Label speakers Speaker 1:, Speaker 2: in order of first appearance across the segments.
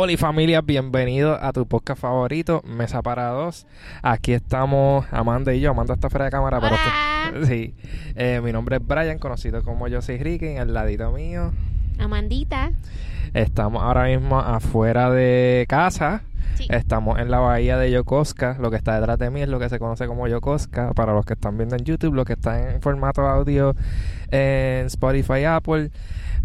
Speaker 1: Hola familia, bienvenido a tu podcast favorito, Mesa para Dos. Aquí estamos Amanda y yo. Amanda está fuera de cámara, pero
Speaker 2: Hola.
Speaker 1: sí. Eh, mi nombre es Brian, conocido como Yo Soy Ricky, en el ladito mío.
Speaker 2: Amandita.
Speaker 1: Estamos ahora mismo afuera de casa.
Speaker 2: Sí.
Speaker 1: Estamos en la bahía de Yokosuka. Lo que está detrás de mí es lo que se conoce como Yokosuka. Para los que están viendo en YouTube, lo que está en formato audio en Spotify, Apple,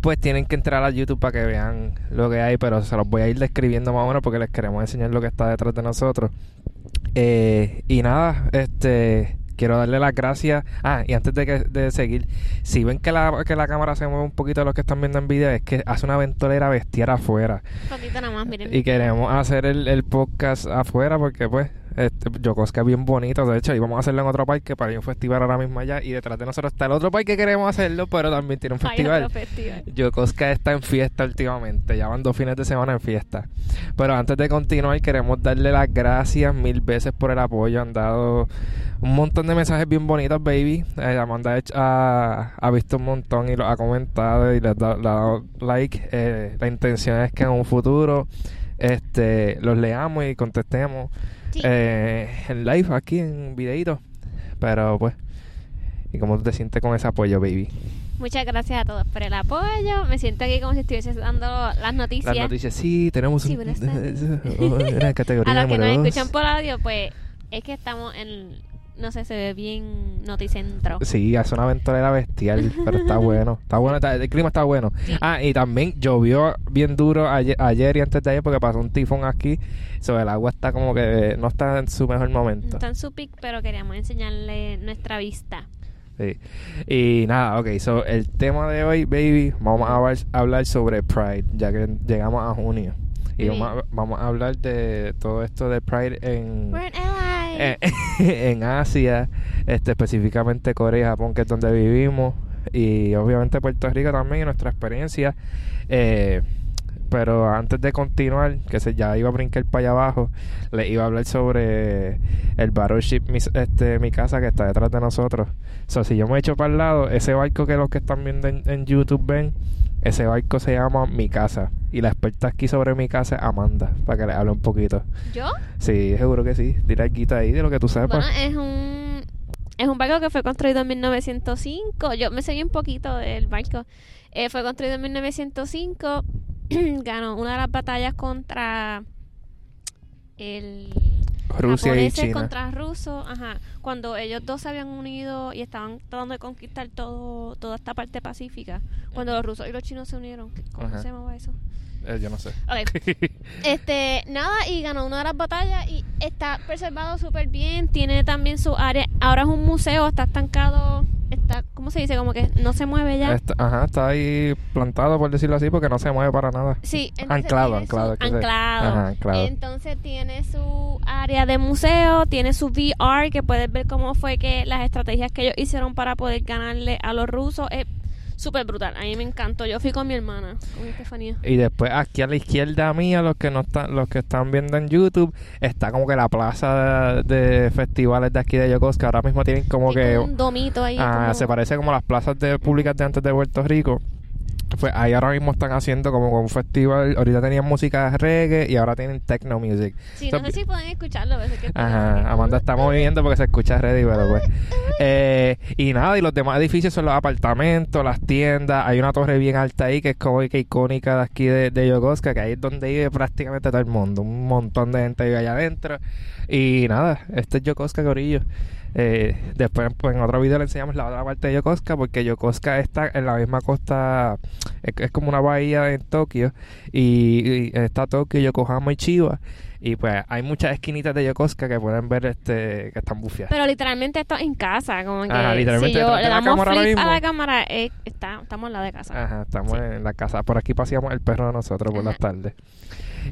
Speaker 1: pues tienen que entrar a YouTube para que vean lo que hay. Pero se los voy a ir describiendo más o menos porque les queremos enseñar lo que está detrás de nosotros. Eh, y nada, este. Quiero darle las gracias. Ah, y antes de, que, de seguir, si ven que la, que la cámara se mueve un poquito de los que están viendo en video, es que hace una ventolera bestial afuera.
Speaker 2: Un poquito nada más, miren.
Speaker 1: Y queremos hacer el, el podcast afuera porque, pues, este, Yokosuka es bien bonito. De hecho, íbamos a hacerlo en otro parque para ir a un festival ahora mismo allá. Y detrás de nosotros está el otro parque que queremos hacerlo, pero también tiene un festival.
Speaker 2: festival.
Speaker 1: Yokosuka está en fiesta últimamente. Ya van dos fines de semana en fiesta. Pero antes de continuar, queremos darle las gracias mil veces por el apoyo. Han dado un montón de mensajes bien bonitos, baby. Eh, Amanda ha, ha visto un montón y lo ha comentado y le ha dado, le ha dado like. Eh, la intención es que en un futuro este los leamos y contestemos
Speaker 2: Sí.
Speaker 1: eh, en live aquí en videito. Pero pues, ¿y cómo tú te sientes con ese apoyo, baby?
Speaker 2: Muchas gracias a todos por el apoyo. Me siento aquí como si estuviese dando las noticias.
Speaker 1: Las noticias, sí, tenemos
Speaker 2: Sí,
Speaker 1: un- una categoría
Speaker 2: a los que nos
Speaker 1: dos.
Speaker 2: escuchan por audio, pues es que estamos en. No sé, se ve bien noticentro.
Speaker 1: Sí, hace una ventolera bestial, pero está bueno. Está bueno, está- el clima está bueno.
Speaker 2: Sí.
Speaker 1: Ah, y también llovió bien duro ayer, ayer y antes de ayer porque pasó un tifón aquí. Sobre el agua está como que no está en su mejor momento.
Speaker 2: Está en su pic, pero queríamos enseñarle nuestra vista.
Speaker 1: Sí. Y nada, ok, so el tema de hoy, baby, vamos a hablar, sobre Pride, ya que llegamos a junio. Y vamos a, vamos a hablar de todo esto de Pride en,
Speaker 2: We're.
Speaker 1: Eh, en Asia, este, específicamente Corea y Japón, que es donde vivimos, y obviamente Puerto Rico también, y nuestra experiencia. Eh, pero antes de continuar, que se ya iba a brincar para allá abajo, le iba a hablar sobre el battleship mis- este, mi casa que está detrás de nosotros. So, si yo me echo para el lado, ese barco que los que están viendo en, en YouTube ven, ese barco se llama Mi Casa. Y la experta aquí sobre mi casa es Amanda, para que le hable un poquito.
Speaker 2: ¿Yo?
Speaker 1: Sí, seguro que sí. Dile algo ahí de lo que tú sepas.
Speaker 2: Bueno, es un, es un barco que fue construido en 1905. Yo me seguí un poquito del barco. Eh, fue construido en 1905. Ganó una de las batallas contra el
Speaker 1: Rusia y
Speaker 2: japoneses
Speaker 1: China.
Speaker 2: contra rusos. Ajá. Cuando ellos dos se habían unido y estaban tratando de conquistar todo toda esta parte pacífica. Cuando los rusos y los chinos se unieron. ¿Cómo
Speaker 1: Ajá.
Speaker 2: se llamaba eso?
Speaker 1: Eh, yo no sé.
Speaker 2: Este, nada, y ganó una de las batallas y está preservado súper bien. Tiene también su área. Ahora es un museo, está estancado. Está, ¿cómo se dice? Como que no se mueve ya.
Speaker 1: Está, ajá, está ahí plantado, por decirlo así, porque no se mueve para nada.
Speaker 2: Sí, entonces
Speaker 1: Anclado, anclado,
Speaker 2: su- anclado.
Speaker 1: Ajá, anclado.
Speaker 2: Entonces tiene su área de museo, tiene su VR, que puedes ver cómo fue que las estrategias que ellos hicieron para poder ganarle a los rusos. Es súper brutal. A mí me encantó. Yo fui con mi hermana, con Estefanía.
Speaker 1: Y después aquí a la izquierda mía, los que no están, los que están viendo en YouTube, está como que la plaza de, de festivales de aquí de Yokosuka. Ahora mismo tienen como que
Speaker 2: un domito ahí.
Speaker 1: ah,
Speaker 2: como-
Speaker 1: se parece como las plazas de públicas de antes de Puerto Rico. Pues ahí ahora mismo están haciendo como un festival. Ahorita tenían música reggae y ahora tienen techno music.
Speaker 2: Sí, no
Speaker 1: So-
Speaker 2: sé si pueden escucharlo. es que-
Speaker 1: Ajá, Amanda está moviendo porque se escucha ready, pero pues. Eh, y nada, y los demás edificios son los apartamentos, las tiendas. Hay una torre bien alta ahí que es como que icónica de aquí de, de Yokosuka, que ahí es donde vive prácticamente todo el mundo. Un montón de gente vive allá adentro. Y nada, este es Yokosuka Corillo. Eh, después pues, en otro video le enseñamos la otra parte de Yokosuka porque Yokosuka está en la misma costa, es, es como una bahía en Tokio y, y está Tokio, Yokohama y Chiba y pues hay muchas esquinitas de Yokosuka que pueden ver este que están bufiadas.
Speaker 2: Pero literalmente esto en casa, como que
Speaker 1: Ajá, literalmente
Speaker 2: si yo le
Speaker 1: la
Speaker 2: damos
Speaker 1: ahora
Speaker 2: flip a la cámara, eh, está, estamos en la de casa.
Speaker 1: Ajá, estamos
Speaker 2: Sí.
Speaker 1: en la casa. Por aquí paseamos el perro de nosotros por
Speaker 2: Ajá.
Speaker 1: las tardes.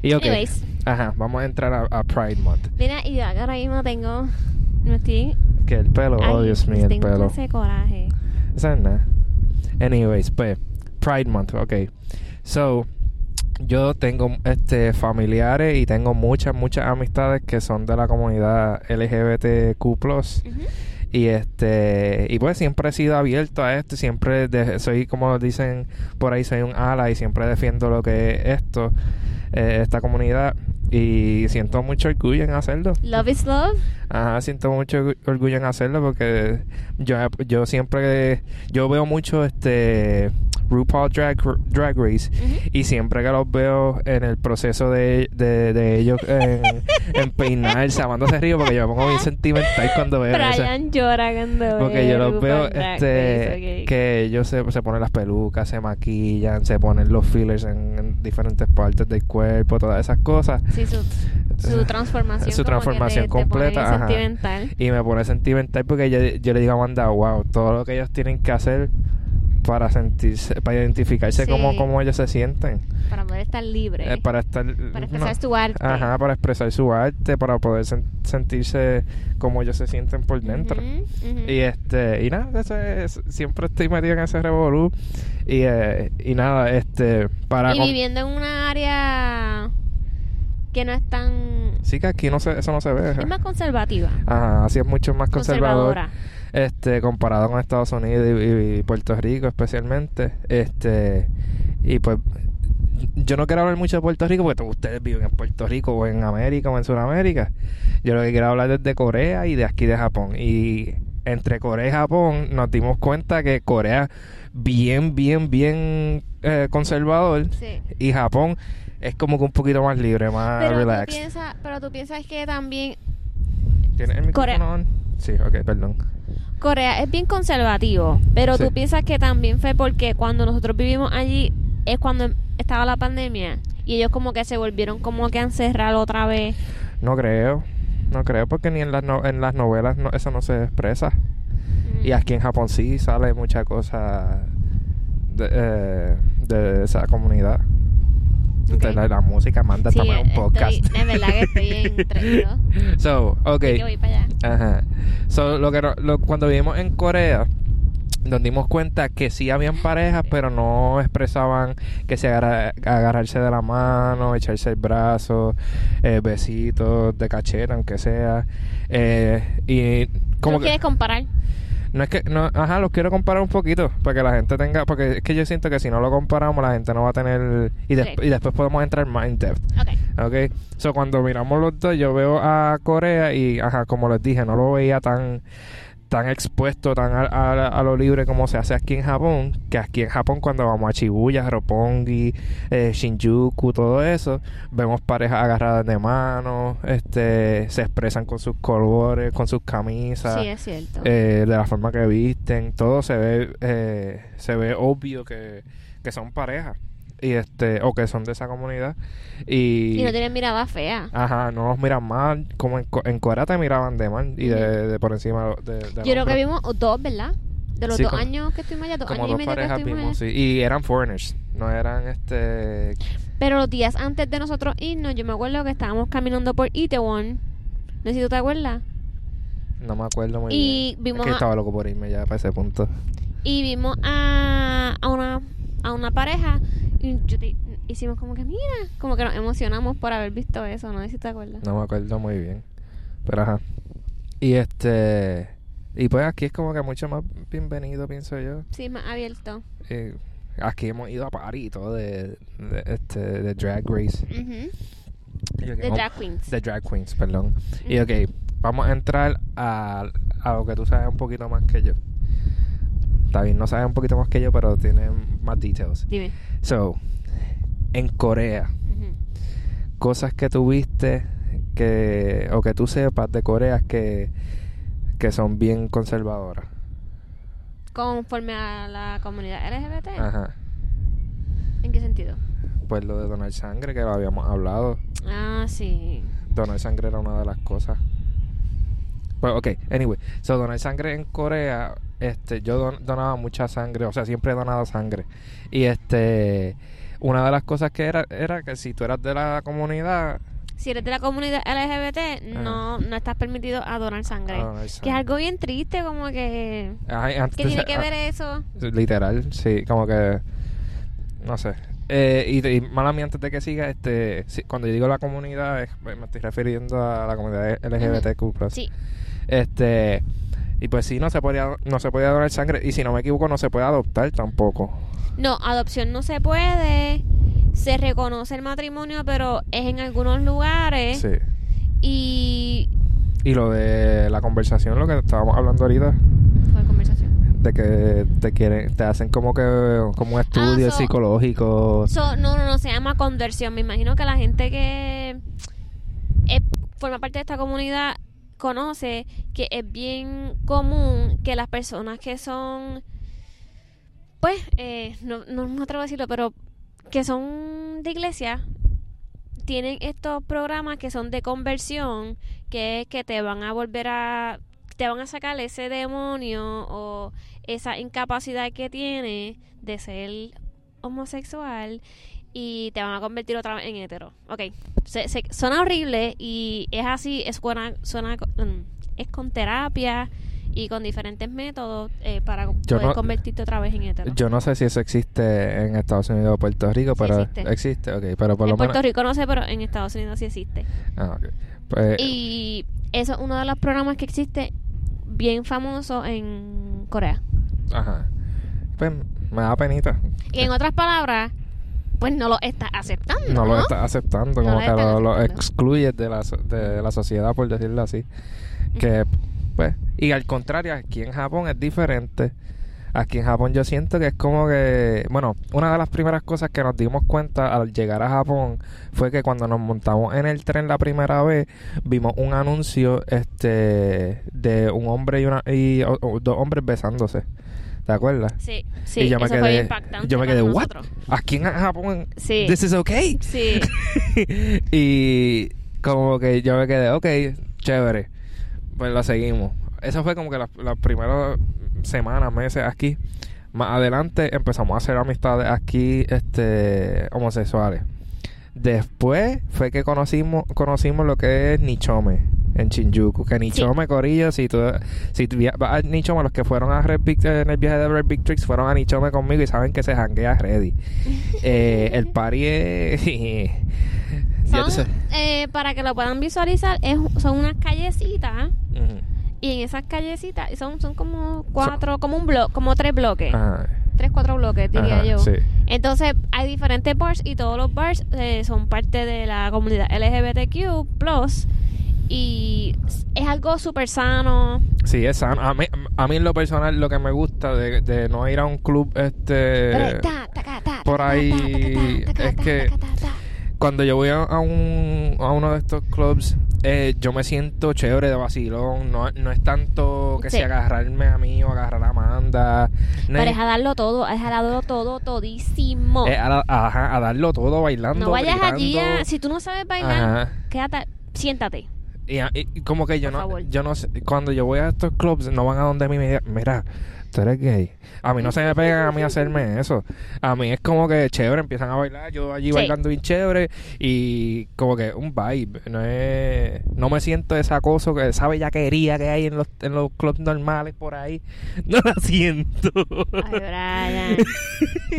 Speaker 1: Y ok,
Speaker 2: Anyways,
Speaker 1: ajá, vamos a entrar a, a Pride Month.
Speaker 2: mira, y ahora mismo tengo, me estoy,
Speaker 1: Que el pelo, oh
Speaker 2: ay,
Speaker 1: Dios mío, el
Speaker 2: tengo
Speaker 1: pelo.
Speaker 2: ese coraje.
Speaker 1: Eso es nada. Anyways, pues, Pride Month, ok. So, yo tengo este familiares y tengo muchas, muchas amistades que son de la comunidad LGBTQ+.
Speaker 2: Ujú.
Speaker 1: Y este y pues siempre he sido abierto a esto, siempre de- soy como dicen por ahí soy un ala y siempre defiendo lo que es esto. eh, esta comunidad y siento mucho orgullo en hacerlo.
Speaker 2: Love is love.
Speaker 1: Ajá, siento mucho orgu- orgullo en hacerlo porque yo, yo siempre yo veo mucho este RuPaul Drag, Drag Race y siempre que los veo en el proceso de, de, de ellos en, en peinarse, amándose río porque yo me pongo bien sentimental cuando veo.
Speaker 2: Brian llora cuando
Speaker 1: Porque yo los veo este que ellos se, se ponen las pelucas, se maquillan, se ponen los fillers en, en diferentes partes del cuerpo, todas esas cosas.
Speaker 2: Sí, su, su transformación.
Speaker 1: Su
Speaker 2: como que
Speaker 1: transformación
Speaker 2: te- te pone
Speaker 1: completa, ajá.
Speaker 2: sentimental.
Speaker 1: Y me pone sentimental porque yo, yo le digo a Amanda, wow, todo lo que ellos tienen que hacer para sentirse, para identificarse
Speaker 2: Sí.
Speaker 1: como, como ellos se sienten.
Speaker 2: Para poder estar libre.
Speaker 1: Eh, para estar
Speaker 2: para expresar
Speaker 1: no.
Speaker 2: su arte.
Speaker 1: Ajá, para expresar su arte, para poder sen- sentirse como ellos se sienten por dentro. Y este, y nada, eso es, siempre estoy metido en ese revolú. Y, eh, y nada, este, para
Speaker 2: Y viviendo en una área que no es tan...
Speaker 1: Sí que aquí no se, eso no se ve.
Speaker 2: Es más conservativa.
Speaker 1: Ajá, así es mucho más conservador.
Speaker 2: Conservadora.
Speaker 1: Este, comparado con Estados Unidos y, y Puerto Rico especialmente. Este, y pues yo no quiero hablar mucho de Puerto Rico porque todos ustedes viven en Puerto Rico o en América o en Sudamérica. Yo lo que quiero hablar es de Corea y de aquí de Japón. Y entre Corea y Japón nos dimos cuenta que Corea bien, bien, bien eh, conservador
Speaker 2: Sí.
Speaker 1: y Japón es como que un poquito más libre, más
Speaker 2: Pero tú,
Speaker 1: relaxed.
Speaker 2: piensas, pero tú piensas que también
Speaker 1: ¿Tienes el
Speaker 2: Corea.
Speaker 1: micrófono on? Sí, ok, perdón.
Speaker 2: Corea es bien conservativo, pero
Speaker 1: Sí.
Speaker 2: tú piensas que también fue porque cuando nosotros vivimos allí es cuando estaba la pandemia y ellos como que se volvieron como que a encerrar otra vez.
Speaker 1: No creo. No creo porque ni en las, no- en las novelas no- eso no se expresa.
Speaker 2: Mm.
Speaker 1: Y aquí en Japón sí sale mucha cosa de, eh, de esa comunidad.
Speaker 2: Ok.
Speaker 1: De la, la música manda
Speaker 2: Sí,
Speaker 1: también un
Speaker 2: estoy-
Speaker 1: podcast.
Speaker 2: es verdad que estoy en traído.
Speaker 1: so, ok.
Speaker 2: Así que voy para allá.
Speaker 1: Ajá. So, lo que, no- lo- cuando vivimos en Corea, nos dimos cuenta que sí habían parejas, pero no expresaban que se agarra- agarrarse de la mano, echarse el brazo, eh, besitos de cacheta, aunque sea. Eh, y como
Speaker 2: ¿Tú
Speaker 1: que
Speaker 2: quieres comparar?
Speaker 1: No es que no, ajá, los quiero comparar un poquito para que la gente tenga, porque es que yo siento que si no lo comparamos la gente no va a tener y, des- y después podemos entrar más en depth.
Speaker 2: Ok.
Speaker 1: Ok, so cuando miramos los dos, yo veo a Corea y, ajá, como les dije, no lo veía tan tan expuesto, tan a, a- a lo libre como se hace aquí en Japón, que aquí en Japón cuando vamos a Shibuya, Roppongi, eh, Shinjuku, todo eso, vemos parejas agarradas de manos, este, se expresan con sus colores, con sus camisas,
Speaker 2: Sí, es cierto.
Speaker 1: eh, de la forma que visten, todo se ve, eh, se ve obvio que, que son parejas y este o que son de esa comunidad y,
Speaker 2: y no tienen mirada fea.
Speaker 1: ajá no nos miran mal como en, en Corea te miraban de mal y de, de por encima de, de
Speaker 2: Yo creo que vimos dos, ¿verdad? De los
Speaker 1: Sí,
Speaker 2: dos
Speaker 1: como-
Speaker 2: años que estuvimos allá, dos
Speaker 1: como
Speaker 2: años y
Speaker 1: dos
Speaker 2: medio que
Speaker 1: parejas
Speaker 2: estuvimos
Speaker 1: vimos
Speaker 2: allá.
Speaker 1: sí y eran foreigners no eran este
Speaker 2: Pero los días antes de nosotros irnos, yo me acuerdo que estábamos caminando por Itaewon. No sé si tú te acuerdas.
Speaker 1: no me acuerdo muy
Speaker 2: Y
Speaker 1: bien
Speaker 2: vimos
Speaker 1: es que
Speaker 2: a-
Speaker 1: estaba loco por irme ya para ese punto
Speaker 2: Y vimos a, a una a una pareja y yo te- hicimos como que mira, como que nos emocionamos por haber visto eso, no sé si te acuerdas.
Speaker 1: No me acuerdo muy bien. Pero ajá. Y este. Y pues aquí es como que mucho más bienvenido, pienso yo.
Speaker 2: Sí, más abierto.
Speaker 1: Eh, aquí hemos ido a party y todo de, de, este, de Drag Race. Ok,
Speaker 2: De drag queens.
Speaker 1: de Drag Queens, perdón. Y ok, vamos a entrar a, a lo que tú sabes un poquito más que yo. Está bien, no sabes un poquito más que yo, pero tiene más details.
Speaker 2: Dime.
Speaker 1: So, en Corea, cosas que tuviste que o que tú sepas de Corea que que son bien conservadoras.
Speaker 2: Conforme a la comunidad LGBT.
Speaker 1: Ajá.
Speaker 2: ¿En qué sentido?
Speaker 1: Pues lo de donar sangre que lo habíamos hablado.
Speaker 2: Ah, sí.
Speaker 1: Donar sangre era una de las cosas. Pues ok, anyway, so donar sangre en Corea, este, yo don- donaba mucha sangre, o sea, siempre he donado sangre. Y este, una de las cosas que era era que si tú eras de la comunidad,
Speaker 2: Si eres de la comunidad LGBT, no, no estás permitido a donar sangre. Que es algo bien triste, como que...
Speaker 1: Ay, antes
Speaker 2: ¿Qué tiene que ver eso?
Speaker 1: Literal, sí, como que. No sé. Eh, y, y mala mía, antes de que siga, este, cuando yo digo la comunidad, me estoy refiriendo a la comunidad LGBTQ.
Speaker 2: Sí.
Speaker 1: Este. Y pues sí, no se podía, no se podía donar sangre. Y si no me equivoco, no se puede adoptar tampoco.
Speaker 2: No, adopción no se puede, se reconoce el matrimonio, pero es en algunos lugares.
Speaker 1: Sí.
Speaker 2: Y.
Speaker 1: Y lo de la conversación, lo que estábamos hablando ahorita,
Speaker 2: ¿Cuál conversación?
Speaker 1: de que te quieren, te hacen como que como un estudio
Speaker 2: Ah, so-
Speaker 1: psicológico.
Speaker 2: So, no, no, no, se llama conversión. Me imagino que la gente que eh, forma parte de esta comunidad conoce que es bien común que las personas que son, pues, eh, no, no me atrevo a decirlo, pero que son de iglesia, tienen estos programas que son de conversión, que es que te van a volver a, te van a sacar ese demonio o esa incapacidad que tienes de ser homosexual y te van a convertir otra vez en hetero. Ok, se, se- suena horrible y es así, es, suena, suena mm, es con terapia y con diferentes métodos eh, para
Speaker 1: Yo
Speaker 2: poder
Speaker 1: no-
Speaker 2: convertirte otra vez en hetero.
Speaker 1: Yo no sé si eso existe en Estados Unidos o Puerto Rico,
Speaker 2: Sí
Speaker 1: pero
Speaker 2: existe.
Speaker 1: ok, pero por
Speaker 2: en
Speaker 1: lo
Speaker 2: Puerto
Speaker 1: menos.
Speaker 2: Rico no sé, pero en Estados Unidos sí existe.
Speaker 1: Ah, ok. Pues,
Speaker 2: Y eso es uno de los programas que existe bien famoso en Corea.
Speaker 1: ajá. Pues me da penita.
Speaker 2: Y en otras palabras, pues no lo estás aceptando.
Speaker 1: No
Speaker 2: No,
Speaker 1: lo estás aceptando,
Speaker 2: No
Speaker 1: como que lo, lo excluyes de la, de la sociedad, por decirlo así. Que, pues, y al contrario, aquí en Japón es diferente. Aquí en Japón yo siento que es como que, bueno, una de las primeras cosas que nos dimos cuenta al llegar a Japón fue que cuando nos montamos en el tren la primera vez, vimos un anuncio este de un hombre y, una, y o- o dos hombres besándose. ¿Te acuerdas?
Speaker 2: Sí, sí,
Speaker 1: y yo me
Speaker 2: eso fue
Speaker 1: quedé,
Speaker 2: impactante
Speaker 1: yo me quedé, ¿what? Aquí en Japón,
Speaker 2: Sí,
Speaker 1: this is okay.
Speaker 2: sí.
Speaker 1: y como que yo me quedé, ok, chévere. Pues lo seguimos. Eso fue como que las, las primeras semanas, meses aquí. Más adelante empezamos a hacer amistades aquí, este, homosexuales. Después fue que conocimos, conocimos lo que es Nichome en Shinjuku. Que Nichome, Corillo, si tú, si tú via- vas a Nichome, los que fueron a Red Big, en el viaje de Red Big Tricks fueron a Nichome conmigo y saben que se janguea ready. Eh, el party es...
Speaker 2: Son, eh, para que lo puedan visualizar, es, son unas callecitas. Y en esas callecitas son, son como cuatro, como un bloque, como tres bloques.
Speaker 1: Ajá.
Speaker 2: Tres, cuatro bloques, diría
Speaker 1: Ajá,
Speaker 2: yo.
Speaker 1: sí.
Speaker 2: Entonces, hay diferentes bars y todos los bars eh, son parte de la comunidad LGBTQ+. Y es algo súper sano.
Speaker 1: Sí, es sano. A mí, a mí en lo personal lo que me gusta de, de no ir a un club este por ahí es que- cuando yo voy a, a un a uno de estos clubs eh, yo me siento chévere de vacilón no, no es tanto que
Speaker 2: Sí.
Speaker 1: si agarrarme a mí o agarrar a Amanda no
Speaker 2: Pero
Speaker 1: es,
Speaker 2: a darlo todo, es a darlo todo, todísimo.
Speaker 1: a, la- ajá, a darlo todo bailando
Speaker 2: no vayas allí a, si tú no sabes bailar,
Speaker 1: Ajá.
Speaker 2: quédate, siéntate.
Speaker 1: Y, a- y- y como que yo
Speaker 2: Por
Speaker 1: no,
Speaker 2: favor.
Speaker 1: yo no sé, cuando yo voy a estos clubs, no van a donde mí me digan, mira, tú eres gay. A mí no se me pegan a mí hacerme eso. A mí es como que chévere, empiezan a bailar, yo allí
Speaker 2: Sí.
Speaker 1: bailando bien chévere y como que un vibe. No es, no me siento ese acoso, que esa bellaquería que hay en los, en los clubs normales por ahí. No la siento.
Speaker 2: Ay, Brian.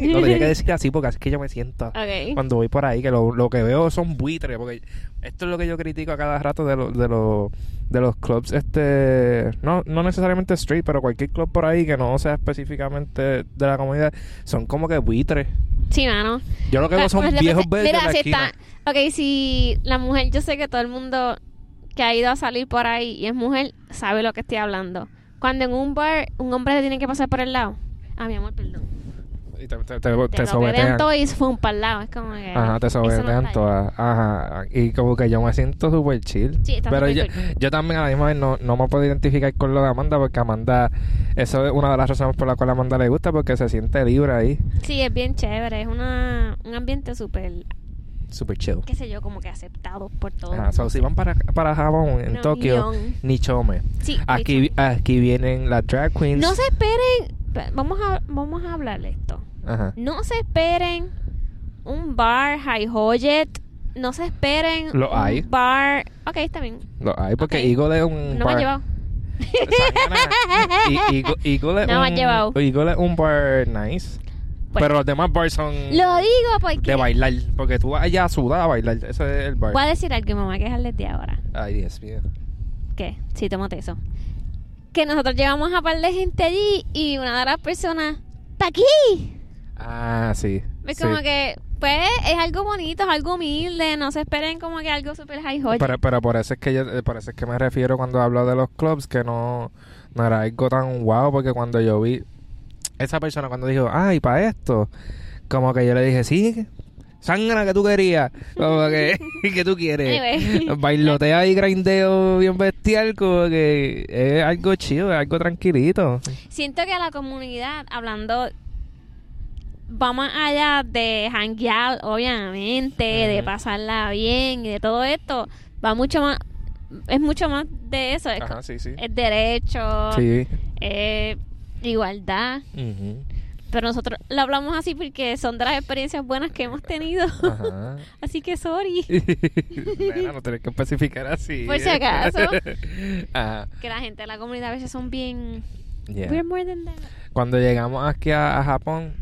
Speaker 1: lo tenía que decir así porque así es que yo me siento
Speaker 2: ok.
Speaker 1: cuando voy por ahí, que lo, lo que veo son buitres, porque esto es lo que yo critico a cada rato de, los de, los de los clubs, este, no, no necesariamente street, pero cualquier club por ahí que no sea específicamente de la comunidad, son como que buitres.
Speaker 2: Sí, mano.
Speaker 1: Yo lo que veo son
Speaker 2: Pues,
Speaker 1: viejos verdes
Speaker 2: Mira,
Speaker 1: de la
Speaker 2: si
Speaker 1: esquina.
Speaker 2: está. Ok, si la mujer, yo sé que todo el mundo que ha ido a salir por ahí y es mujer sabe lo que estoy hablando. Cuando en un bar un hombre te tiene que pasar por el lado. Ah, mi amor, perdón.
Speaker 1: Y te, te, te,
Speaker 2: Te,
Speaker 1: sobetean.
Speaker 2: todo y fue un lado. Es como que.
Speaker 1: Ajá, te
Speaker 2: no
Speaker 1: sobetean todas. Ajá. Y como que yo me siento súper chill.
Speaker 2: Sí, está
Speaker 1: Pero yo,
Speaker 2: cool.
Speaker 1: yo también a la misma vez no, no me puedo identificar con lo de Amanda porque Amanda, eso es una de las razones por las cuales a Amanda le gusta porque se siente libre ahí.
Speaker 2: Sí, es bien chévere. Es una, un ambiente súper,
Speaker 1: Súper chill.
Speaker 2: qué sé yo, como que aceptado por todos.
Speaker 1: Ajá, so, si van para, para Japón, en
Speaker 2: No,
Speaker 1: Tokio. Nichome.
Speaker 2: Sí,
Speaker 1: Aquí, aquí vienen las drag queens.
Speaker 2: No se esperen. Vamos a, vamos a hablar de esto.
Speaker 1: Ajá.
Speaker 2: No se esperen un bar high Hoyet. No se esperen
Speaker 1: Lo
Speaker 2: un
Speaker 1: hay.
Speaker 2: bar. Ok, está bien.
Speaker 1: Lo hay porque
Speaker 2: Ok.
Speaker 1: Eagle es un
Speaker 2: No me
Speaker 1: bar.
Speaker 2: llevado.
Speaker 1: Eagle, Eagle es
Speaker 2: No me
Speaker 1: un,
Speaker 2: llevado.
Speaker 1: Eagle es un bar nice.
Speaker 2: Pues,
Speaker 1: pero los demás bars son
Speaker 2: Lo digo porque.
Speaker 1: de bailar. Porque tú vas allá a sudar a bailar. Ese es el bar.
Speaker 2: Voy a decir algo y me voy a quejar desde ahora.
Speaker 1: Ay, Dios mío.
Speaker 2: ¿Qué? Sí, tómate eso. Que nosotros llevamos a par de gente allí y una de las personas. ¡Está aquí!
Speaker 1: Ah, sí.
Speaker 2: Es
Speaker 1: sí.
Speaker 2: como que. pues es algo bonito, es algo humilde, no se esperen como que algo super high joy.
Speaker 1: Pero, pero por eso es que yo, eh, por eso es que me refiero cuando hablo de los clubs que no, no era algo tan wow porque cuando yo vi esa persona cuando dijo, ay, para esto, como que yo le dije, sí, sangra que tú querías, como que, que tú quieres.
Speaker 2: Anyway.
Speaker 1: Bailotea y grindeo bien bestial, como que es algo chido, es algo tranquilito.
Speaker 2: Siento que la comunidad, hablando, va más allá de hanguear, obviamente, de pasarla bien y de todo esto, va mucho más, es mucho más de eso, es,
Speaker 1: Ajá, sí, sí.
Speaker 2: es derecho,
Speaker 1: Sí.
Speaker 2: es igualdad. Pero nosotros lo hablamos así porque son de las experiencias buenas que hemos tenido.
Speaker 1: Ajá.
Speaker 2: Así que sorry.
Speaker 1: No tienes que especificar así.
Speaker 2: Por si acaso.
Speaker 1: Ajá.
Speaker 2: Que la gente de la comunidad a veces son bien...
Speaker 1: Yeah.
Speaker 2: We're more than that.
Speaker 1: Cuando llegamos aquí a, a Japón,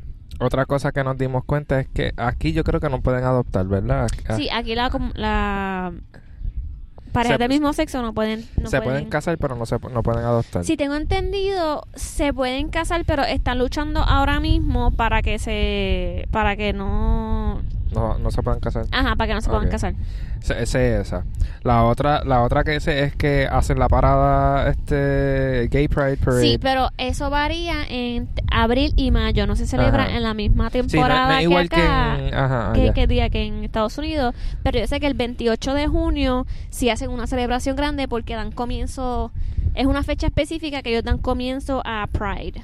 Speaker 1: otra cosa que nos dimos cuenta es que aquí yo creo que no pueden adoptar, ¿verdad? Ah,
Speaker 2: Sí, aquí la, la parejas del mismo sexo no pueden... No
Speaker 1: se pueden casar, pero no se no pueden adoptar.
Speaker 2: Si tengo entendido, se pueden casar, pero están luchando ahora mismo para que se... Para que no...
Speaker 1: No, no se pueden casar.
Speaker 2: Ajá, para que no se puedan casar.
Speaker 1: Ese ese es esa. La otra, la otra que sé es que hacen la parada este Gay Pride Parade.
Speaker 2: Sí, pero eso varía en abril y mayo. No se celebra
Speaker 1: Ajá.
Speaker 2: en la misma
Speaker 1: Sí, no-
Speaker 2: temporada
Speaker 1: no
Speaker 2: que acá.
Speaker 1: en, ajá,
Speaker 2: que, que día que en Estados Unidos, pero yo sé que el 28 de junio sí hacen una celebración grande porque dan comienzo, es una fecha específica que ellos dan comienzo a Pride.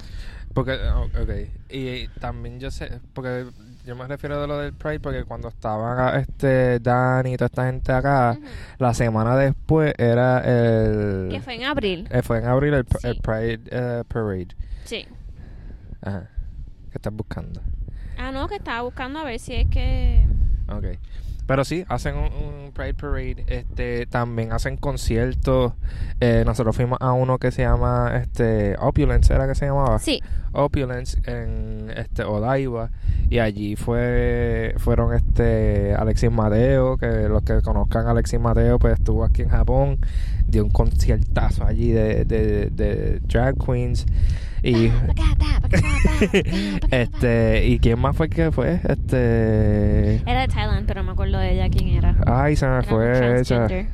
Speaker 1: Porque, ok. Y, también yo sé, porque yo me refiero de lo del Pride, porque cuando estaban este Dani y toda esta gente acá, la semana después era el...
Speaker 2: Que fue en abril.
Speaker 1: eh, fue en abril el, pr-
Speaker 2: Sí.
Speaker 1: el Pride eh, Parade.
Speaker 2: Sí.
Speaker 1: Ajá. ¿Qué estás buscando?
Speaker 2: Ah, no, que estaba buscando a ver si es que...
Speaker 1: Ok. Pero sí, hacen un, un Pride Parade. Este, también hacen conciertos. Eh, nosotros fuimos a uno que se llama este Opulence, ¿era que se llamaba?
Speaker 2: Sí,
Speaker 1: Opulence en este Odaiba y allí fue fueron este Alexis Mateo que los que conozcan a Alexis Mateo pues estuvo aquí en Japón dio un conciertazo allí de, de, de drag queens y este y quién más fue que fue este
Speaker 2: Era de Thailand, pero no me acuerdo de ella quién era.
Speaker 1: ay se me
Speaker 2: Era
Speaker 1: fue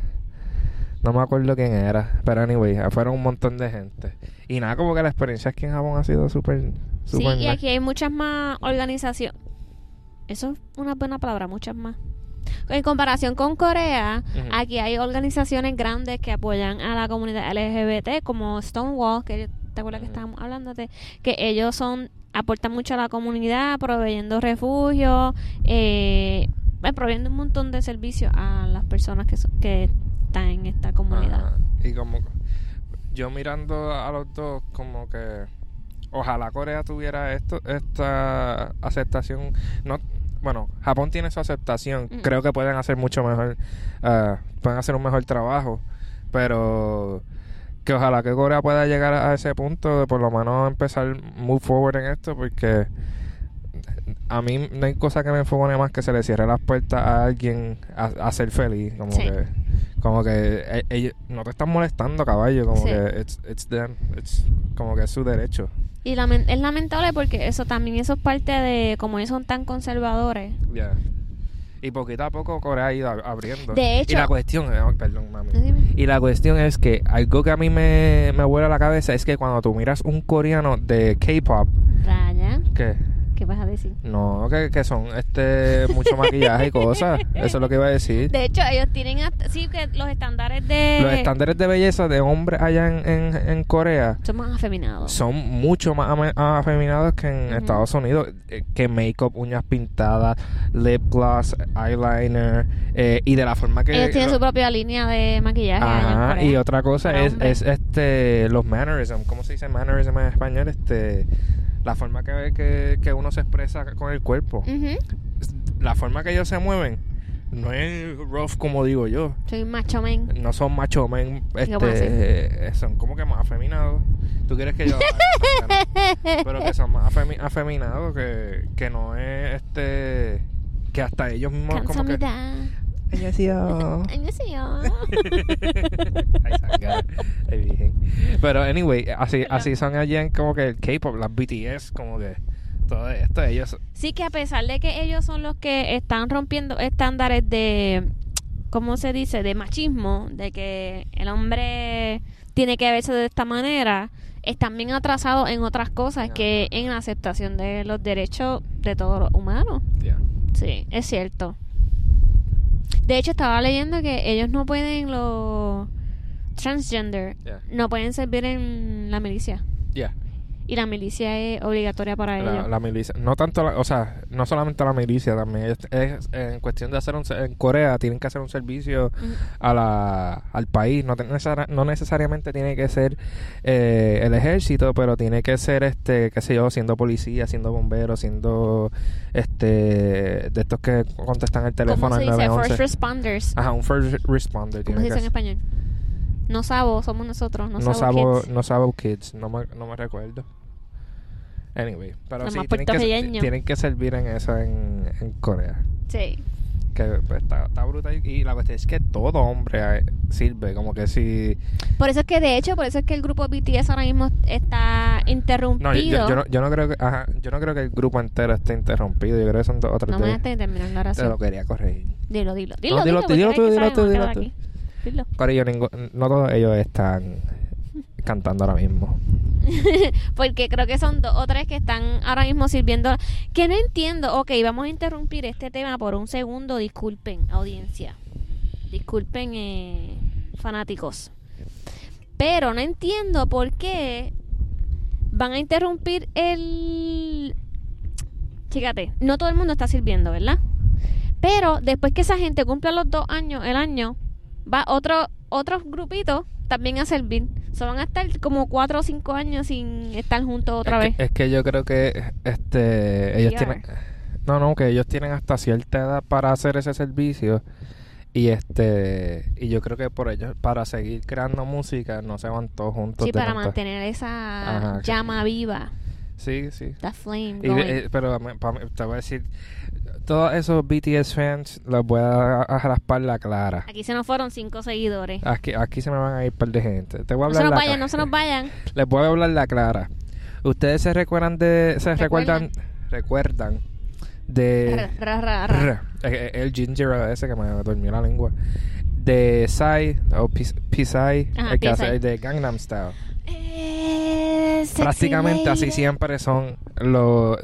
Speaker 1: no me acuerdo quién era pero anyway fueron un montón de gente y nada como que la experiencia aquí en Japón ha sido súper
Speaker 2: Sí,
Speaker 1: súper
Speaker 2: y
Speaker 1: nice.
Speaker 2: aquí hay muchas más organizaciones. Eso es una buena palabra, muchas más. En comparación con Corea, aquí hay organizaciones grandes que apoyan a la comunidad LGBT, como Stonewall, que te acuerdas que estábamos hablando de, que ellos son aportan mucho a la comunidad, proveyendo refugio, eh, eh, proveyendo un montón de servicios a las personas que, que están en esta comunidad.
Speaker 1: Y como yo mirando a los dos, como que ojalá Corea tuviera esto, esta aceptación. No, bueno, Japón tiene su aceptación.
Speaker 2: Mm.
Speaker 1: Creo que pueden hacer mucho mejor, ah, pueden hacer un mejor trabajo, pero que ojalá que Corea pueda llegar a ese punto de por lo menos empezar move forward en esto, porque a mí no hay cosa que me enfogone más que se le cierre las puertas a alguien a, a ser feliz, como
Speaker 2: Sí.
Speaker 1: que como que e- ellos no te están molestando, caballo, como
Speaker 2: Sí.
Speaker 1: que it's, it's them, it's como que es su derecho.
Speaker 2: Y es lamentable porque eso también eso es parte de como ellos son tan conservadores.
Speaker 1: Yeah. Y poquito a poco Corea ha ido ab- abriendo.
Speaker 2: De hecho-
Speaker 1: y la cuestión, eh, perdón, mami.
Speaker 2: No, dime.
Speaker 1: Y la cuestión es que algo que a mí me, me vuela la cabeza es que cuando tú miras un coreano de K-pop, que
Speaker 2: ¿qué vas a decir?
Speaker 1: no, que, que son este mucho maquillaje y cosas, eso es lo que iba a decir.
Speaker 2: De hecho, ellos tienen hasta, sí que los estándares de
Speaker 1: Los estándares de belleza de hombres allá en, en, en Corea
Speaker 2: son más afeminados.
Speaker 1: son mucho más ame- afeminados que en. Estados Unidos. eh, Que make-up, uñas pintadas, lip gloss, eyeliner. eh, y de la forma que.
Speaker 2: ellos tienen
Speaker 1: lo-
Speaker 2: su propia línea de maquillaje. allá en
Speaker 1: Ajá, y otra cosa es, es este los mannerism, ¿cómo se dice mannerism en español? Este la forma que, que, que uno se expresa con el cuerpo. La forma que ellos se mueven no es rough como digo yo.
Speaker 2: Soy macho men.
Speaker 1: No son macho men, este, eh, son como que más afeminados. ¿Tú quieres que yo? Pero que son más afemi- afeminados que, que no es este que hasta ellos mismos como que
Speaker 2: Cansamida.
Speaker 1: Ella decía,
Speaker 2: Ay, no sé yo.
Speaker 1: Ay, sanga. Ay, virgen. Pero anyway, así, así son allá en como que el K-pop, las BTS, como que todo esto. Ellos.
Speaker 2: Sí que a pesar de que ellos son los que están rompiendo estándares de, ¿cómo se dice? De machismo, de que el hombre tiene que verse de esta manera, están bien atrasados en otras cosas que en la aceptación de los derechos de todos los humanos.
Speaker 1: Yeah.
Speaker 2: Sí, es cierto. De hecho, estaba leyendo que ellos no pueden, los transgender,
Speaker 1: Yeah.
Speaker 2: no pueden servir en la milicia.
Speaker 1: Yeah.
Speaker 2: Y la milicia es obligatoria para
Speaker 1: La,
Speaker 2: ellos.
Speaker 1: la milicia. No tanto, la- o sea, no solamente la milicia también. Es, es en cuestión de hacer un. En Corea tienen que hacer un servicio a la, al país. No, no necesariamente tiene que ser eh, el ejército, pero tiene que ser, este, qué sé yo, siendo policía, siendo bombero, siendo este de estos que contestan el teléfono
Speaker 2: ¿Cómo se
Speaker 1: al
Speaker 2: dice?
Speaker 1: 911.
Speaker 2: First responders.
Speaker 1: Ajá, un first responder.
Speaker 2: ¿Cómo
Speaker 1: tiene
Speaker 2: se dice en español? No sabo, somos nosotros, no,
Speaker 1: no
Speaker 2: sabo kids.
Speaker 1: no sabo kids, no me, no me recuerdo. Anyway, pero sí, tienen que, tienen que servir en eso en, en Corea.
Speaker 2: Sí.
Speaker 1: Que pues, está, está brutal. Y la cuestión es que todo hombre eh, sirve. Como que si.
Speaker 2: Por eso es que, de hecho, por eso es que el grupo BTS ahora mismo está interrumpido.
Speaker 1: No, yo, yo no, yo no creo que. Ajá, yo no creo que el grupo entero esté interrumpido. Yo creo que son dos o tres
Speaker 2: No me dejes terminar la
Speaker 1: Te
Speaker 2: oración.
Speaker 1: lo quería corregir.
Speaker 2: Dilo, dilo. Dilo,
Speaker 1: No, dilo
Speaker 2: dilo,
Speaker 1: dilo dilo
Speaker 2: que
Speaker 1: dilo Corillo, no todos ellos están cantando ahora mismo.
Speaker 2: Porque creo que son dos o tres que están ahora mismo sirviendo. Que no entiendo. Ok, vamos a interrumpir este tema por un segundo. Disculpen, audiencia. Disculpen, eh, fanáticos. Pero no entiendo por qué van a interrumpir el. Fíjate, no todo el mundo está sirviendo, ¿verdad? Pero después que esa gente cumpla los dos años, el año, va otro, otros grupitos también a servir. So van a estar como cuatro o cinco años sin estar juntos otra
Speaker 1: es
Speaker 2: vez.
Speaker 1: Que, es que yo creo que este ellos tienen no no que ellos tienen hasta cierta edad para hacer ese servicio y este y yo creo que por ellos para seguir creando música no se van todos juntos
Speaker 2: sí, para mantener esa
Speaker 1: Ajá,
Speaker 2: llama viva,
Speaker 1: sí sí
Speaker 2: la flame
Speaker 1: Y, eh, pero me- te voy a decir todos esos BTS fans los voy a, a raspar la clara
Speaker 2: Aquí se nos fueron cinco seguidores.
Speaker 1: aquí aquí se me van a ir un par de gente te voy a
Speaker 2: no
Speaker 1: hablar
Speaker 2: se nos
Speaker 1: la
Speaker 2: vayan, no se nos vayan.
Speaker 1: Les voy a hablar la clara. Ustedes se recuerdan de. Se
Speaker 2: ¿Recuerdan?
Speaker 1: recuerdan. Recuerdan de.
Speaker 2: Ra, ra, ra,
Speaker 1: El ginger ese que me durmió la lengua. De Psy, o Psy, el que hace de Gangnam Style.
Speaker 2: Eh,
Speaker 1: Prácticamente así siempre son los.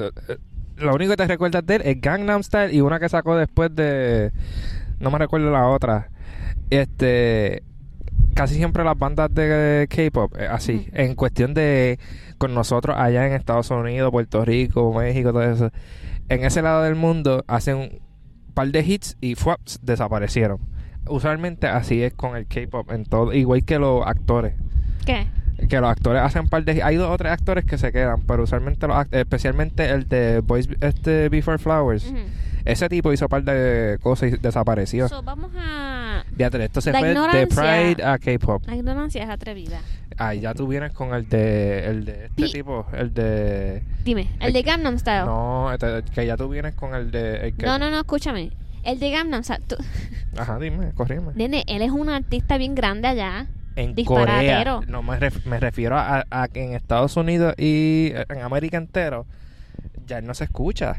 Speaker 1: Lo único que te recuerdas de él es Gangnam Style y una que sacó después de. No me recuerdo la otra. Este. Casi siempre las bandas de K-pop, eh, así, en cuestión de con nosotros allá en Estados Unidos, Puerto Rico, México, todo eso. En ese lado del mundo hacen un par de hits y ¡fuaps! desaparecieron. Usualmente así es con el K-pop en todo, igual que los actores
Speaker 2: ¿Qué?
Speaker 1: Que los actores hacen par de hay dos o tres actores que se quedan pero usualmente los especialmente el de Boys este Before Flowers ese tipo hizo par de cosas y desapareció
Speaker 2: So, vamos a...
Speaker 1: Fíjate, esto se
Speaker 2: La
Speaker 1: fue de. Pride a K-pop
Speaker 2: La ignorancia es atrevida.
Speaker 1: ay ya tú vienes con el de el de este tipo el de
Speaker 2: Dime, el de Gangnam Style. No,
Speaker 1: no este- que ya tú vienes con el de el que-
Speaker 2: no, no, escúchame. El de Gangnam Style. tú-
Speaker 1: ajá dime corrígeme
Speaker 2: Nene, él es un artista bien grande allá.
Speaker 1: En
Speaker 2: disparatero.
Speaker 1: Corea no me, ref- me refiero a, a que en Estados Unidos y en América entero ya él no se escucha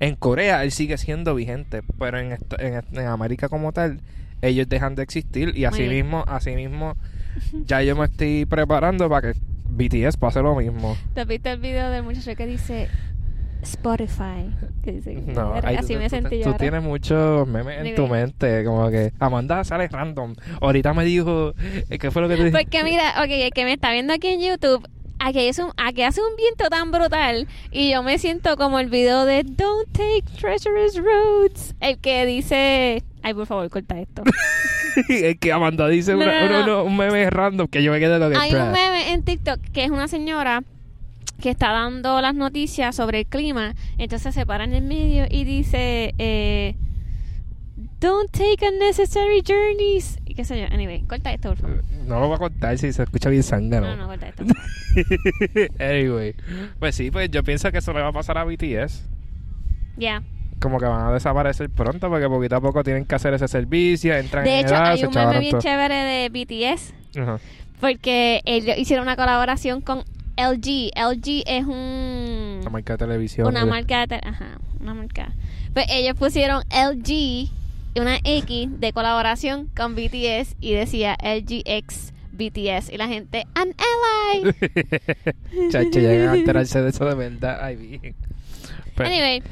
Speaker 1: en Corea él sigue siendo vigente pero en, en, en América como tal ellos dejan de existir y así
Speaker 2: bien.
Speaker 1: mismo así mismo ya yo me estoy preparando para que BTS pase lo mismo
Speaker 2: ¿Te viste el video del muchacho que dice Spotify? Que dice,
Speaker 1: no,
Speaker 2: "Verga,
Speaker 1: ahí
Speaker 2: así
Speaker 1: tú,
Speaker 2: me
Speaker 1: tú-
Speaker 2: sentí yo
Speaker 1: tú
Speaker 2: ahora".
Speaker 1: tienes muchos memes en tu mente como que Amanda sale random ahorita me dijo eh, ¿qué fue lo que te dije?
Speaker 2: Porque mira, ok, el que me está viendo aquí en YouTube, aquí, es un, aquí hace un viento tan brutal y yo me siento como el video de Don't take treacherous roads. El que dice... Ay, por favor, corta esto.
Speaker 1: es que Amanda dice
Speaker 2: No,
Speaker 1: una-
Speaker 2: no, no.
Speaker 1: uno- uno- un meme random que yo me quedé lo que
Speaker 2: Hay un meme en TikTok que es una señora que está dando las noticias sobre el clima. Entonces se para en el medio y dice... Eh, Don't take unnecessary journeys. Y qué sé yo. Anyway, corta esto, por favor.
Speaker 1: No lo voy a contar si se escucha bien sangre,
Speaker 2: No,
Speaker 1: ¿no?
Speaker 2: no, corta esto.
Speaker 1: anyway. Pues sí, pues yo pienso que eso le va a pasar a BTS.
Speaker 2: Ya.
Speaker 1: Como que van a desaparecer pronto porque poquito a poco tienen que hacer ese servicio, entran
Speaker 2: De
Speaker 1: en
Speaker 2: hecho,
Speaker 1: edad,
Speaker 2: hay un meme bien
Speaker 1: todo.
Speaker 2: chévere de BTS
Speaker 1: Ajá.
Speaker 2: porque ellos hicieron una colaboración con LG. LG es un
Speaker 1: Una marca de televisión.
Speaker 2: una marca de te- ajá, una marca. Pues ellos pusieron LG y una X de colaboración con BTS y decía LGX BTS y la gente an ally.
Speaker 1: Chacho, llegan a enterarse de eso de verdad. Ay, bien. Pues,
Speaker 2: anyway,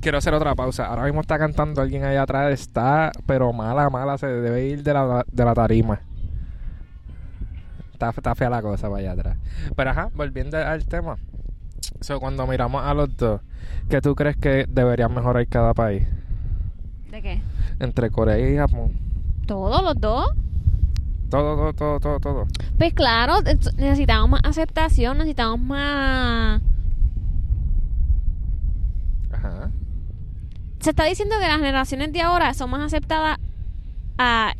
Speaker 1: quiero hacer otra pausa. Ahora mismo está cantando alguien allá atrás. Está, pero mala, mala. Se debe ir de la, de la tarima. Está, está fea la cosa para allá atrás. Pero ajá, volviendo al tema. So, cuando miramos a los dos, ¿qué tú crees que deberían mejorar cada país?
Speaker 2: ¿de qué?
Speaker 1: Entre Corea y Japón.
Speaker 2: Todos los dos.
Speaker 1: Todo, todo, todo, todo, todo.
Speaker 2: Pues claro, es- necesitamos más aceptación, necesitamos más...
Speaker 1: Ajá.
Speaker 2: Se está diciendo que las generaciones de ahora son más aceptadas a,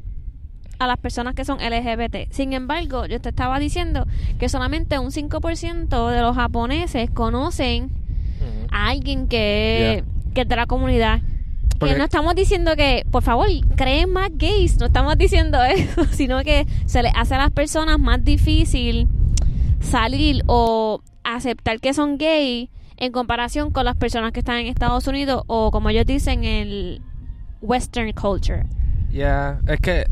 Speaker 2: a las personas que son LGBT. Sin embargo, yo te estaba diciendo que solamente un 5% de los japoneses conocen a alguien que, que es de la comunidad.
Speaker 1: Porque-
Speaker 2: Que no estamos diciendo que, por favor, creen más gays, no estamos diciendo eso, sino que se les hace a las personas más difícil salir o aceptar que son gay en comparación con las personas que están en Estados Unidos o como ellos dicen el western culture.
Speaker 1: Ya, es que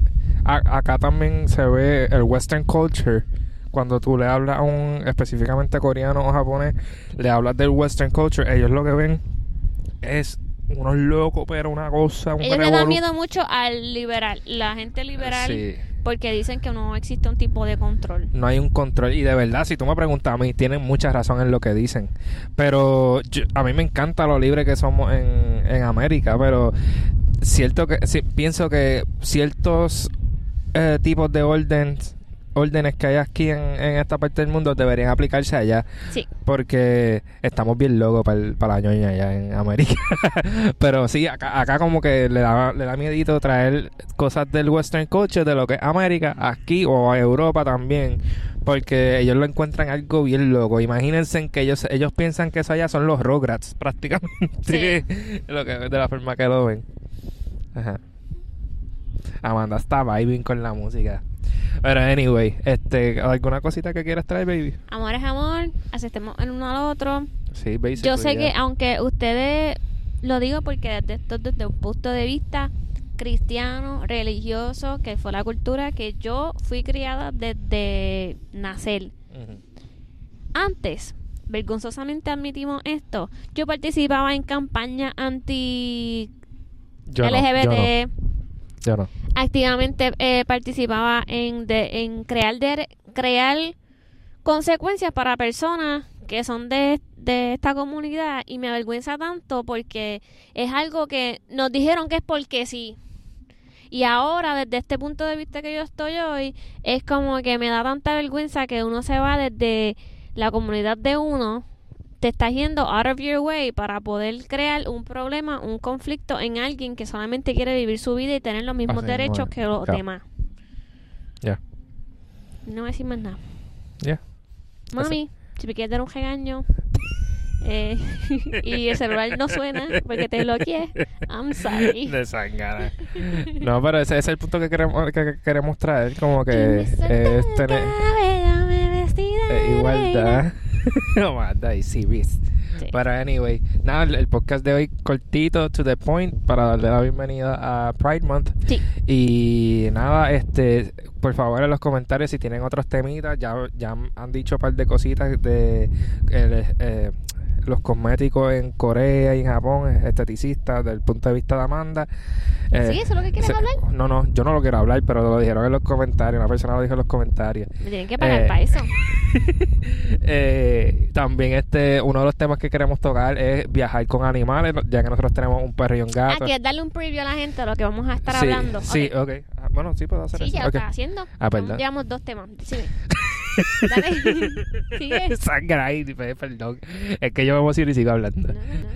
Speaker 1: a- acá también se ve el western culture. Cuando tú le hablas a un específicamente coreano o japonés, le hablas del western culture, ellos lo que ven es unos locos, pero una cosa, un
Speaker 2: Ellos le dan miedo mucho al liberal, la gente liberal,
Speaker 1: Sí,
Speaker 2: porque dicen que no existe un tipo de control.
Speaker 1: no hay un control. Y de verdad, si tú me preguntas a mí, tienen mucha razón en lo que dicen. Pero yo- a mí me encanta lo libre que somos en, en América, pero cierto que sí, pienso que ciertos eh, tipos de órdenes órdenes que hay aquí en, en esta parte del mundo deberían aplicarse allá.
Speaker 2: Sí.
Speaker 1: porque estamos bien locos para la ñoña allá en América. Pero sí acá, acá como que le da le da miedito traer cosas del western culture de lo que es América aquí o a Europa también. Porque ellos lo encuentran algo bien loco. Imagínense en que ellos ellos piensan que eso allá son los Rugrats prácticamente. Lo que, de la forma que lo ven. Ajá. Amanda está vibing con la música. Pero anyway, este, ¿alguna cosita que quieras traer, baby?
Speaker 2: Amor es amor, aceptemos el uno al otro.
Speaker 1: Sí, basically.
Speaker 2: Yo sé que aunque ustedes, lo digo porque desde, esto desde un punto de vista cristiano, religioso, que fue la cultura que yo fui criada desde nacer. Antes, vergonzosamente admitimos esto, yo participaba en campañas anti
Speaker 1: Yo no,
Speaker 2: LGBT,
Speaker 1: yo no,
Speaker 2: activamente eh, participaba en crear, de, crear consecuencias para personas que son de, de esta comunidad y me avergüenza tanto porque es algo que nos dijeron que es porque sí. Y ahora, desde este punto de vista que yo estoy hoy, es como que me da tanta vergüenza que uno se va desde la comunidad de uno, te estás yendo out of your way para poder crear un problema, un conflicto en alguien que solamente quiere vivir su vida y tener los mismos
Speaker 1: Así
Speaker 2: derechos que los demás.
Speaker 1: Ya.
Speaker 2: No voy a decir más nada.
Speaker 1: Ya.
Speaker 2: Mami, si me quieres dar un regaño eh, y el celular no suena porque te bloqueé, I'm sorry.
Speaker 1: De sangara. No, pero ese, ese es el punto que queremos, que, que queremos traer, como que es tener eh, igualdad. Igualdad y sí, vis.
Speaker 2: Sí.
Speaker 1: Pero anyway, nada, el, el podcast de hoy cortito, to the point, para darle la bienvenida a Pride Month.
Speaker 2: Sí.
Speaker 1: Y nada, este, por favor en los comentarios si tienen otros temitas, ya, ya han dicho un par de cositas de eh, eh, los cosméticos en Corea y en Japón, esteticistas, del punto de vista de Amanda. Eh,
Speaker 2: ¿Sí? ¿Eso es lo que quieres
Speaker 1: se-
Speaker 2: hablar?
Speaker 1: No, no, yo no lo quiero hablar, pero lo dijeron en los comentarios, una persona lo dijo en los comentarios.
Speaker 2: Me tienen que pagar
Speaker 1: Eh,
Speaker 2: para eso.
Speaker 1: Eh, también este uno de los temas que queremos tocar es viajar con animales, ya que nosotros tenemos un perro y un
Speaker 2: Ah,
Speaker 1: gato.
Speaker 2: ¿quieres darle un preview a la gente de lo que vamos a estar
Speaker 1: sí,
Speaker 2: hablando?
Speaker 1: Sí,
Speaker 2: Ok.
Speaker 1: ok. Ah, Bueno, sí puedo hacer
Speaker 2: Sí,
Speaker 1: eso.
Speaker 2: ya lo
Speaker 1: Ok.
Speaker 2: estás haciendo.
Speaker 1: Ah, perdón.
Speaker 2: Llevamos dos temas. Decime. Dale. Sigue.
Speaker 1: Sangra ahí, perdón. Es que yo me emociono y sigo hablando.
Speaker 2: No, no, no.